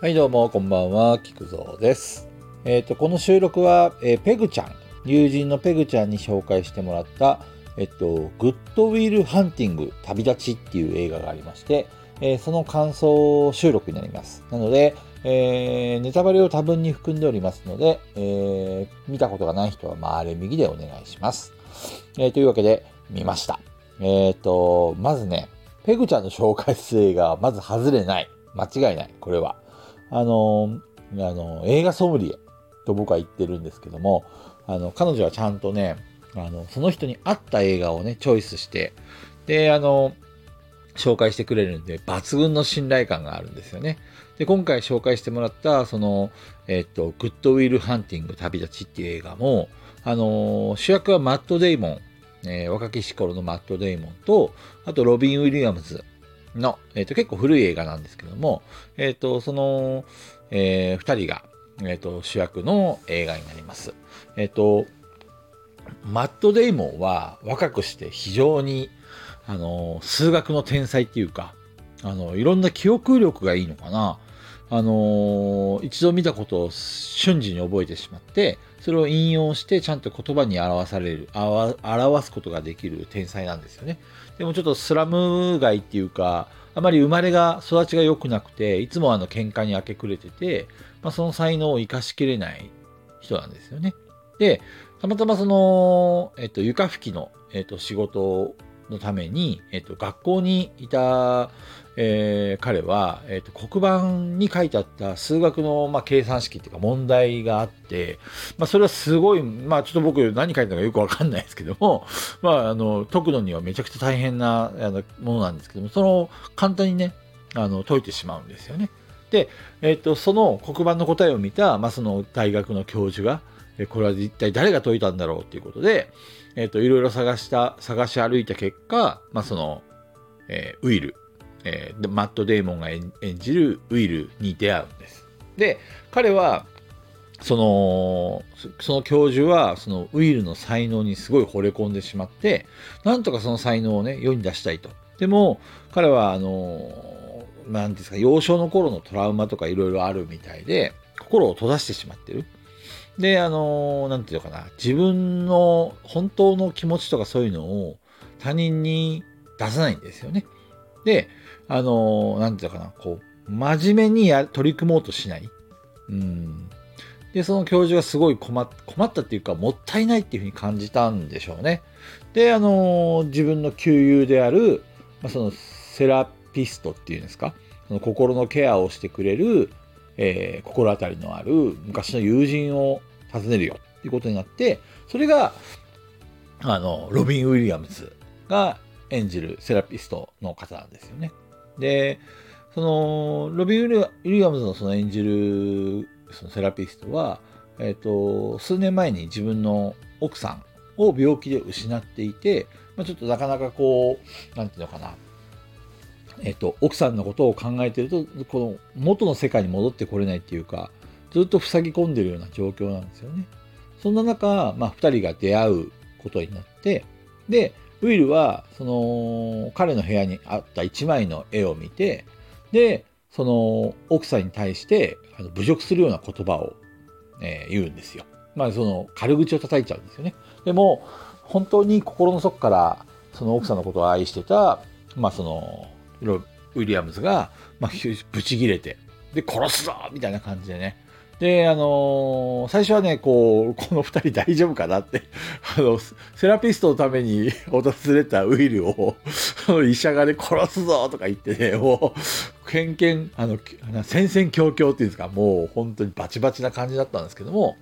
はい、どうも、こんばんは、菊蔵です。えっ、と、この収録は、えーペグちゃん、友人のペグちゃんに紹介してもらった、えっと、グッドウィル・ハンティング、旅立ちっていう映画がありまして、えーその感想収録になります。なので、えーネタバレを多分に含んでおりますので、え見たことがない人は回れ右でお願いします。えというわけで、見ました。えっ、と、まずね、ペグちゃんの紹介する映画はまず外れない。間違いない。これは。あの、あの、映画ソムリエと僕は言ってるんですけども、あの、彼女はちゃんとね、あの、その人に合った映画をね、チョイスして、で、あの、紹介してくれるんで、抜群の信頼感があるんですよね。で、今回紹介してもらった、その、えっと、グッドウィル・ハンティング旅立ちっていう映画も、あの、主役はマット・デイモン、えー若きし頃のマット・デイモンと、あとロビン・ウィリアムズの、えっと、結構古い映画なんですけども、えっと、その、えー二人が、えっと、主役の映画になります。えっと、マット・デイモンは若くして非常に、あの、数学の天才っていうか、あの、いろんな記憶力がいいのかな。あの、一度見たことを瞬時に覚えてしまって、それを引用してちゃんと言葉に表される、あわ表すことができる天才なんですよね。でもちょっとスラム街っていうか、あまり生まれが、育ちが良くなくて、いつもあの喧嘩に明け暮れてて、まあ、その才能を生かしきれない人なんですよね。で、たまたまその、えっと、床拭きの、えっと、仕事のために、えっと、学校にいた、えー彼は、えっと、黒板に書いてあった数学の、まあ、計算式っていうか問題があって、まあ、それはすごい、まあ、ちょっと僕何書いたのかよくわかんないですけども、まあ、あの、解くのにはめちゃくちゃ大変なあのものなんですけども、その、簡単にね、あの、解いてしまうんですよね。で、えっと、その黒板の答えを見た、まあ、その大学の教授が、これは一体誰が解いたんだろうっていうことで、えっと、いろいろ探した、探し歩いた結果、まあ、その、えーウィル、えーマット・デイモンが演じるウィルに出会うんです。で、彼は、その、その教授は、そのウィルの才能にすごい惚れ込んでしまって、なんとかその才能をね、世に出したいと。でも、彼は、あの、なんですか、幼少の頃のトラウマとかいろいろあるみたいで、心を閉ざしてしまってる。で、あの、なんていうかな、自分の本当の気持ちとかそういうのを他人に出さないんですよね。で、あの、なんていうのかな、こう、真面目にや取り組もうとしない。うん。で、その教授がすごい困っ困ったっていうか、もったいないっていうふうに感じたんでしょうね。で、あの、自分の旧友である、まあ、そのセラピストっていうんですか、その心のケアをしてくれる、えー心当たりのある昔の友人を訪ねるよっていうことになって、それが、あの、ロビン・ウィリアムズが演じるセラピストの方なんですよね。で、その、ロビン・ウィリアムズのその演じるそのセラピストは、えっ、と、数年前に自分の奥さんを病気で失っていて、まあ、ちょっとなかなかこう、なんていうのかな、えっ、と、奥さんのことを考えてると、この元の世界に戻ってこれないっていうか、ずっと塞ぎ込んでるような状況なんですよね。そんな中、まあ、二人が出会うことになって、で、ウィルは、その、彼の部屋にあった一枚の絵を見て、で、その、奥さんに対して、あの侮辱するような言葉を、えー言うんですよ。まあ、その、軽口を叩いちゃうんですよね。でも、本当に心の底から、その奥さんのことを愛してた、まあ、その、ウィリアムズが、まあ、ブチ切れて、で、殺すぞみたいな感じでね。で、あのー最初はね、こう、この二人大丈夫かなって、あの、セラピストのために 訪れたウィルを、医者がね、殺すぞとか言ってね、もう、けんけん、あの、戦々恐々っていうんですか、もう本当にバチバチな感じだったんですけども、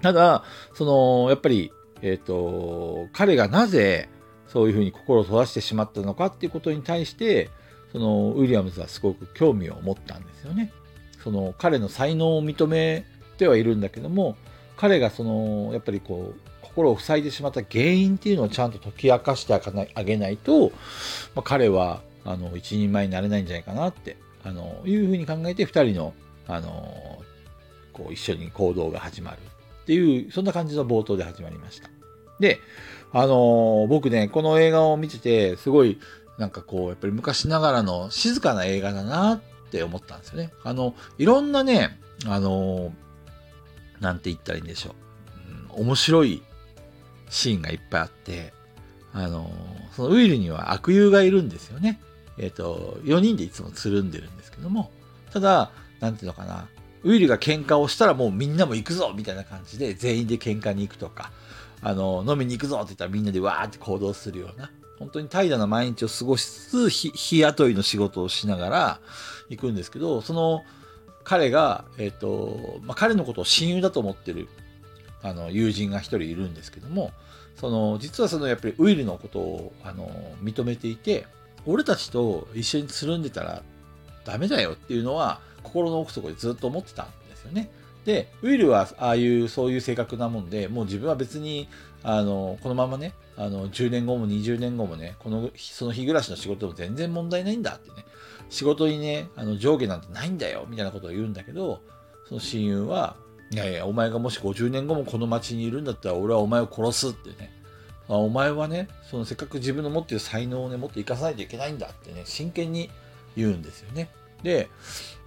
ただ、その、やっぱり、えっ、と、彼がなぜ、そういうふうに心を閉ざしてしまったのかっていうことに対して、その、ウィリアムズはすごく興味を持ったんですよね。その、彼の才能を認めてはいるんだけども、彼がその、やっぱりこう、心を塞いでしまった原因っていうのをちゃんと解き明かしてあげないと、まあ、彼は、あの、一人前になれないんじゃないかなって、あの、いうふうに考えて、二人の、あの、こう、一緒に行動が始まるっていう、そんな感じの冒頭で始まりました。で、あの僕ね、この映画を見てて、すごい、なんかこう、やっぱり昔ながらの静かな映画だなっって思ったんですよね。あの、いろんなね、あの、なんて言ったらいいんでしょう。うん、面白いシーンがいっぱいあって、あの、そのウィルには悪友がいるんですよね。えっ、ー、と、4人でいつもつるんでるんですけども、ただ、なんていうのかな、ウィルが喧嘩をしたらもうみんなも行くぞみたいな感じで全員で喧嘩に行くとか、あの、飲みに行くぞって言ったらみんなでわーって行動するような、本当に怠惰な毎日を過ごしつつ、日雇いの仕事をしながら行くんですけど、その彼が、えっ、ー、と、まあ、彼のことを親友だと思ってる、あの、友人が一人いるんですけども、その、実はその、やっぱりウィルのことを、あの、認めていて、俺たちと一緒につるんでたらダメだよっていうのは、心の奥底でずっと思ってたんですよね。で、ウィルはああいう、そういう性格なもんで、もう自分は別に、あの、このままね、あの、10年後も20年後もね、この、その日暮らしの仕事も全然問題ないんだってね、仕事にね、あの、上下なんてないんだよ、みたいなことを言うんだけど、その親友は、いやいや、お前がもし50年後もこの街にいるんだったら、俺はお前を殺すってね、あお前はね、そのせっかく自分の持っている才能をね、もっと生かさないといけないんだってね、真剣に言うんですよね。で、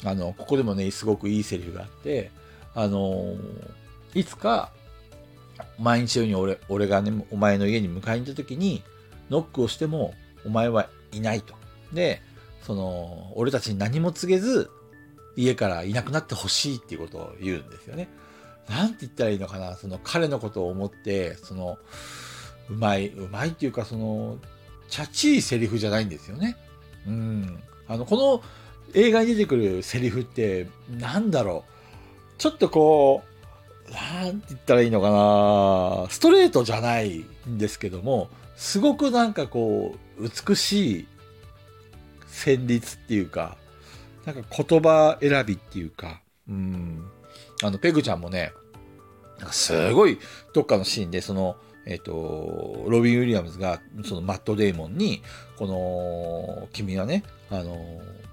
あの、ここでもね、すごくいいセリフがあって、あのいつか、毎日のように俺俺がね、お前の家に迎えに行った時に、ノックをしても、お前はいないと。で、その、俺たちに何も告げず、家からいなくなってほしいっていうことを言うんですよね。なんて言ったらいいのかな、その彼のことを思って、その、うまい、うまいっていうか、その、チャチいセリフじゃないんですよね。うん。あの、この映画に出てくるセリフって、なんだろう。ちょっとこう、なんて言ったらいいのかな。ストレートじゃないんですけども、すごくなんかこう、美しい旋律っていうか、なんか言葉選びっていうか、うん。あの、ペグちゃんもね、なんかすごいどっかのシーンで、その、えっ、ー、と、ロビン・ウィリアムズが、そのマット・デーモンに、この、君はね、あの、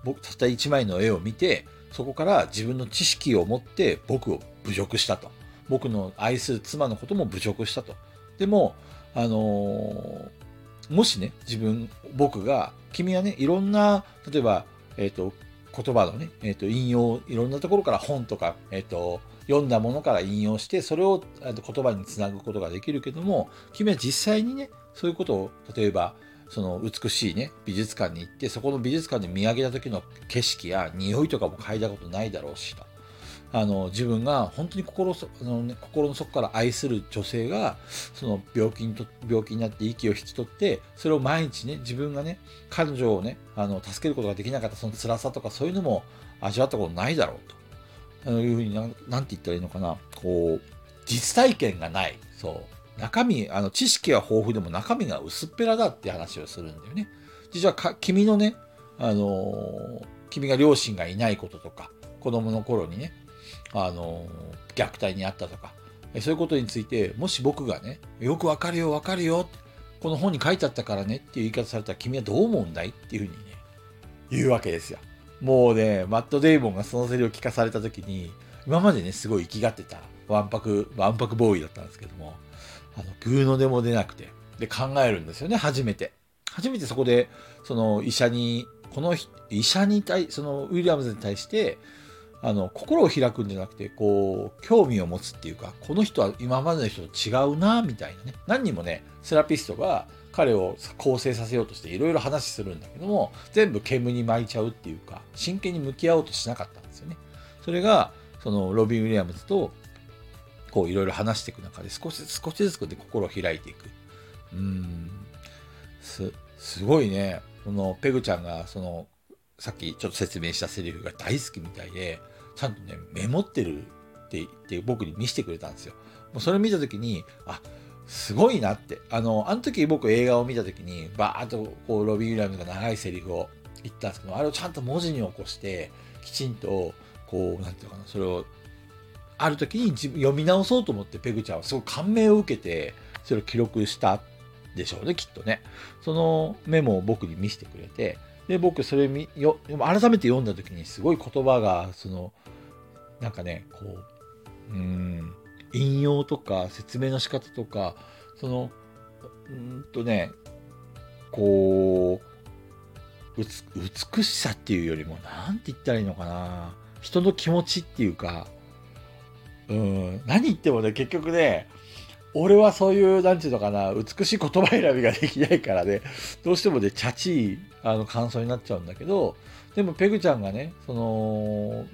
僕、たった一枚の絵を見て、そこから自分の知識を持って僕を侮辱したと。僕の愛する妻のことも侮辱したと。でも、あのー、もしね、自分、僕が、君はね、いろんな、例えば、えっ、ー、と、言葉のね、えっ、ー、と、引用、いろんなところから本とか、えっ、と、読んだものから引用して、それを言葉につなぐことができるけども、君は実際にね、そういうことを、例えば、その美しいね、美術館に行って、そこの美術館で見上げた時の景色や匂いとかも嗅いだことないだろうしと。あの自分が本当に心あの、ね、心の底から愛する女性がその病気にと病気になって息を引き取ってそれを毎日ね自分がね彼女をねあの助けることができなかったその辛さとかそういうのも味わったことないだろうと。いうふうになんて言ったらいいのかな。こう実体験がない。そう。中身、あの、知識は豊富でも中身が薄っぺらだって話をするんだよね。実は、君のね、あのー、君が両親がいないこととか、子供の頃にね、あのー、虐待にあったとか、そういうことについて、もし僕がね、よくわかるよ、わかるよ、この本に書いてあったからねっていう言い方されたら君はどう思うんだいっていうふうにね、言うわけですよ。もうね、マット・デイモンがそのセリを聞かされた時に、今までね、すごい生きがってた、わんぱく、わんぱくボーイだったんですけども、あの、グーのでも出なくて、で、考えるんですよね、初めて。初めてそこで、その医者に、この医者に対、そのウィリアムズに対して、あの、心を開くんじゃなくて、こう、興味を持つっていうか、この人は今までの人と違うな、みたいなね。何人もね、セラピストが彼を構成させようとしていろいろ話するんだけども、全部煙に巻いちゃうっていうか、真剣に向き合おうとしなかったんですよね。それが、そのロビン・ウィリアムズとこういろいろ話していく中で少しずつ少しずつで心を開いていく。うん。す、すごいね。このペグちゃんがそのさっきちょっと説明したセリフが大好きみたいで、ちゃんとね、メモってるって言って僕に見せてくれたんですよ。もうそれを見た時に、あ、すごいなって。あの、あの時僕映画を見た時に、バーッとこうロビン・ウィラムが長いセリフを言ったんですけど、あれをちゃんと文字に起こして、きちんと、こう、なんていうかな、それをある時に読み直そうと思ってペグちゃんはすごく感銘を受けて、それを記録したでしょうね、きっとね。そのメモを僕に見せてくれて、で、僕それみよ、改めて読んだ時にすごい言葉が、その、なんかね、こう、うん、引用とか説明の仕方とか、その、うんとね、こ美しさっていうよりも何て言ったらいいのかな人の気持ちっていうかうん何言ってもね結局ね俺はそういう、なんていうのかな、美しい言葉選びができないからね、どうしてもね、チャチいあの感想になっちゃうんだけど、でもペグちゃんがね、その、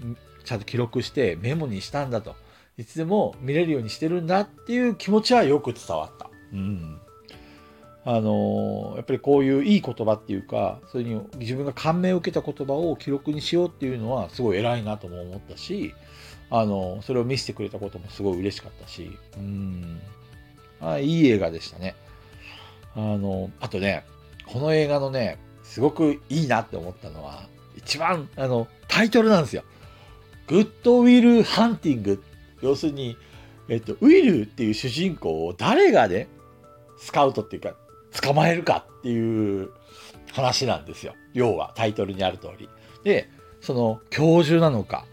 ちゃんと記録してメモにしたんだと。いつでも見れるようにしてるんだっていう気持ちはよく伝わった。うん。あのやっぱりこういういい言葉っていうか、それに自分が感銘を受けた言葉を記録にしようっていうのはすごい偉いなとも思ったし、あのそれを見せてくれたこともすごい嬉しかったし、うん。あいい映画でしたね。あの、あとね、この映画のね、すごくいいなって思ったのは、一番、あの、タイトルなんですよ。グッドウィル・ハンティング。要するに、えっと、ウィルっていう主人公を誰がね、スカウトっていうか、捕まえるかっていう話なんですよ。要は、タイトルにある通り。で、その、教授なのか、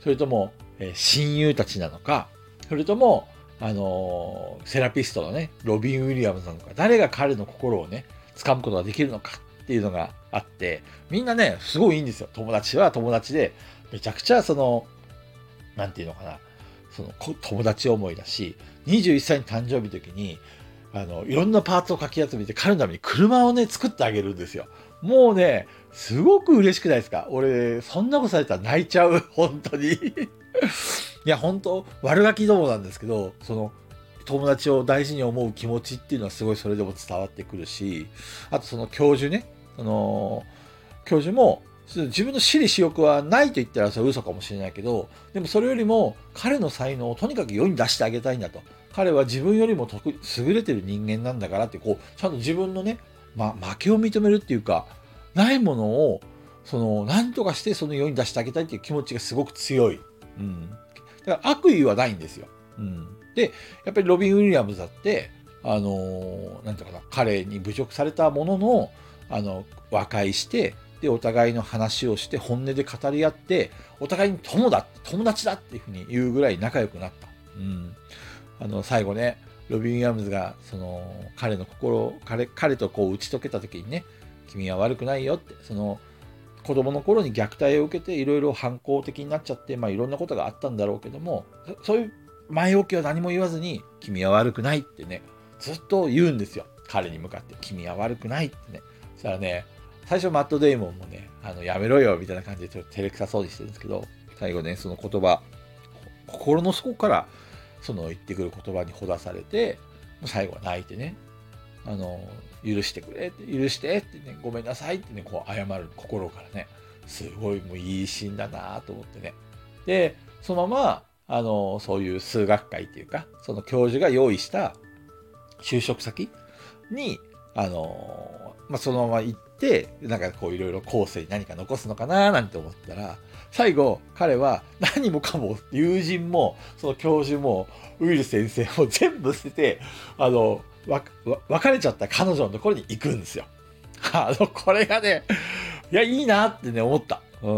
それとも、え、親友たちなのか、それとも、あのセラピストのね、ロビン・ウィリアムズなのか、誰が彼の心をね、掴むことができるのかっていうのがあって、みんなね、すごいいいんですよ。友達は友達で、めちゃくちゃその、なんていうのかな、その友達思いだし、21歳の誕生日の時に、あの、いろんなパーツをかき集めて彼のために車をね、作ってあげるんですよ。もうね、すごく嬉しくないですか？俺、そんなことされたら泣いちゃう。本当にいや、本当悪ガキどもなんですけど、その、友達を大事に思う気持ちっていうのはすごいそれでも伝わってくるし、あとその教授ね、その、教授も、自分の私利私欲はないと言ったらそれ嘘かもしれないけど、でもそれよりも彼の才能をとにかく世に出してあげたいんだと。彼は自分よりも優れてる人間なんだからって、こう、ちゃんと自分のね、ま負けを認めるっていうか、ないものを、その、何とかしてその世に出してあげたいっていう気持ちがすごく強い。うん。だから悪意はないんですよ。うん。で、やっぱりロビン・ウィリアムズだって、あのー、なんていうかな、彼に侮辱されたものの、あの、和解して、で、お互いの話をして、本音で語り合って、お互いに友だ、友達だっていうふうに言うぐらい仲良くなった。うん。あの、最後ね、ロビン・ウィリアムズが、その、彼の心、彼、彼とこう打ち解けた時にね、君は悪くないよって、その、子供の頃に虐待を受けていろいろ反抗的になっちゃって、まあ、いろんなことがあったんだろうけどもそういう前置きは何も言わずに「君は悪くない」ってねずっと言うんですよ。彼に向かって「君は悪くない」ってね。そしたらね最初マット・デイモンもねあのやめろよみたいな感じでちょっと照れくさそうにしてるんですけど最後ねその言葉心の底からその言ってくる言葉にほだされて最後は泣いてね。あの許してくれって、許してってね、ごめんなさいってね、こう謝る心からね、すごいもういいシーンだなと思ってね。で、そのまま、あの、そういう数学会っていうか、その教授が用意した就職先に、あの、まあ、そのまま行って、なんかこういろいろ後世に何か残すのかななんて思ったら、最後、彼は何もかも友人も、その教授も、ウィル先生も全部捨てて、あの、別れちゃった彼女のところに行くんですよ。あの、これがね、いや、いいなってね、思った。うん。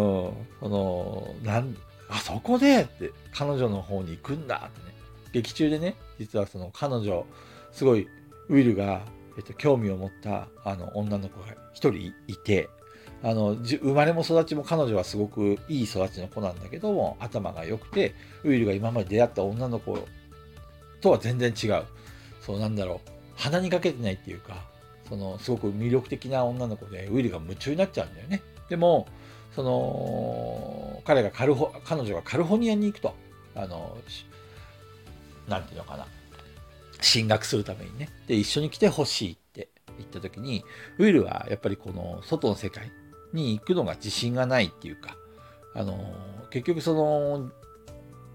その、なん、あそこでって、彼女の方に行くんだってね。劇中でね、実はその彼女、すごい、ウィルが、えっと、興味を持った、あの、女の子が一人いて、あの、生まれも育ちも彼女はすごくいい育ちの子なんだけども、頭が良くて、ウィルが今まで出会った女の子とは全然違う。そうなんだろう。鼻にかけてないっていうか、その、すごく魅力的な女の子で、ウィルが夢中になっちゃうんだよね。でも、その、彼がカルホ、彼女がカルフォニアに行くと、あの、なんていうのかな、進学するためにね。で、一緒に来てほしいって言った時に、ウィルはやっぱりこの外の世界に行くのが自信がないっていうか、あの、結局その、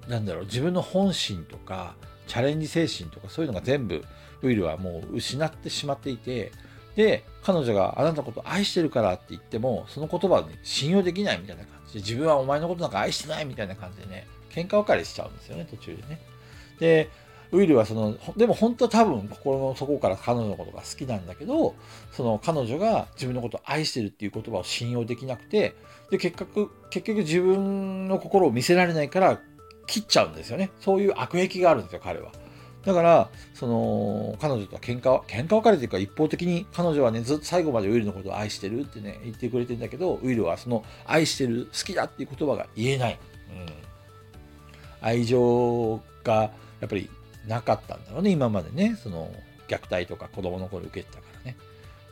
なんだろう、自分の本心とか、チャレンジ精神とかそういうのが全部ウィルはもう失ってしまっていて、で、彼女があなたのことを愛してるからって言っても、その言葉を、ね、信用できないみたいな感じで、自分はお前のことなんか愛してないみたいな感じでね、喧嘩別れしちゃうんですよね、途中でね。で、ウィルはその、でも本当は多分心の底から彼女のことが好きなんだけど、その彼女が自分のことを愛してるっていう言葉を信用できなくて、で、結局、結局自分の心を見せられないから切っちゃうんですよね。そういう悪癖があるんですよ、彼は。だからその彼女とは喧嘩喧嘩別れていうか一方的に彼女はねずっと最後までウィルのことを愛してるってね言ってくれてんだけどウィルはその愛してる好きだっていう言葉が言えない、うん、愛情がやっぱりなかったんだろうね今までね。その虐待とか子供の頃受けてたからね。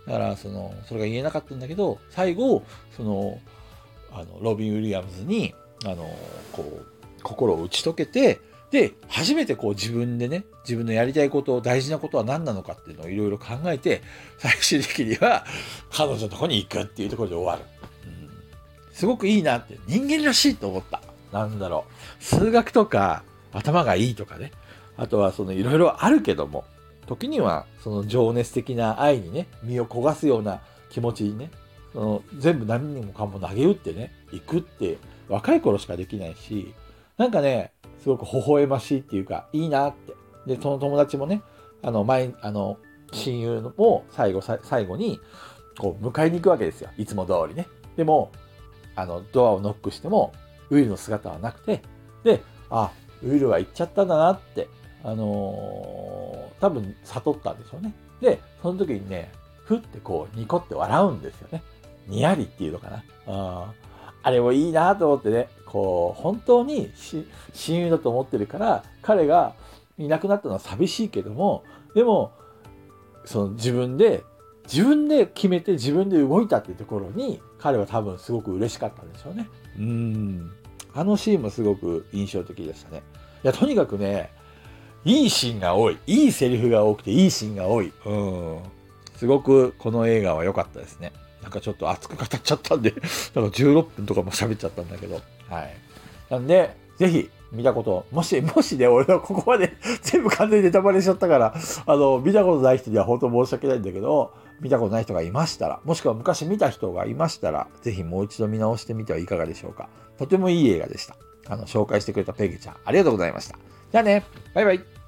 だからそのそれが言えなかったんだけど最後そのあのロビン・ウィリアムズにあのこう心を打ち解けてで初めてこう自分でね自分のやりたいことを大事なことは何なのかっていうのをいろいろ考えて最終的には彼女のとこに行くっていうところで終わる、うん、すごくいいなって人間らしいと思った。なんだろう。数学とか頭がいいとかね。あとはそのいろいろあるけども時にはその情熱的な愛にね身を焦がすような気持ちにねその全部何にもかも投げ打ってね行くって若い頃しかできないしなんかねすごく微笑ましいっていうかいいなってでその友達もねあの前あの親友も最後最後にこう迎えに行くわけですよいつも通りねでもあのドアをノックしてもウィルの姿はなくてであウィルは行っちゃったんだなってあのー、多分悟ったんでしょうね。で、その時にね、ふってこう、ニコって笑うんですよね。にやりっていうのかな。ああれもいいなと思ってね、こう、本当に親友だと思ってるから、彼がいなくなったのは寂しいけども、でも、その自分で、自分で決めて自分で動いたっていうところに、彼は多分すごく嬉しかったんでしょうね。うん。あのシーンもすごく印象的でしたね。いや、とにかくね、いいシーンが多い。いいセリフが多くていいシーンが多い。うん。すごくこの映画は良かったですね。なんかちょっと熱く語っちゃったんで、なんか16分とかも喋っちゃったんだけど。はい。なんで、ぜひ見たこと、もし、もしね、俺はここまで 全部完全にネタバレしちゃったから、あの、見たことない人には本当申し訳ないんだけど、見たことない人がいましたら、もしくは昔見た人がいましたら、ぜひもう一度見直してみてはいかがでしょうか。とてもいい映画でした。あの、紹介してくれたペグちゃん、ありがとうございました。じゃあね、バイバイ。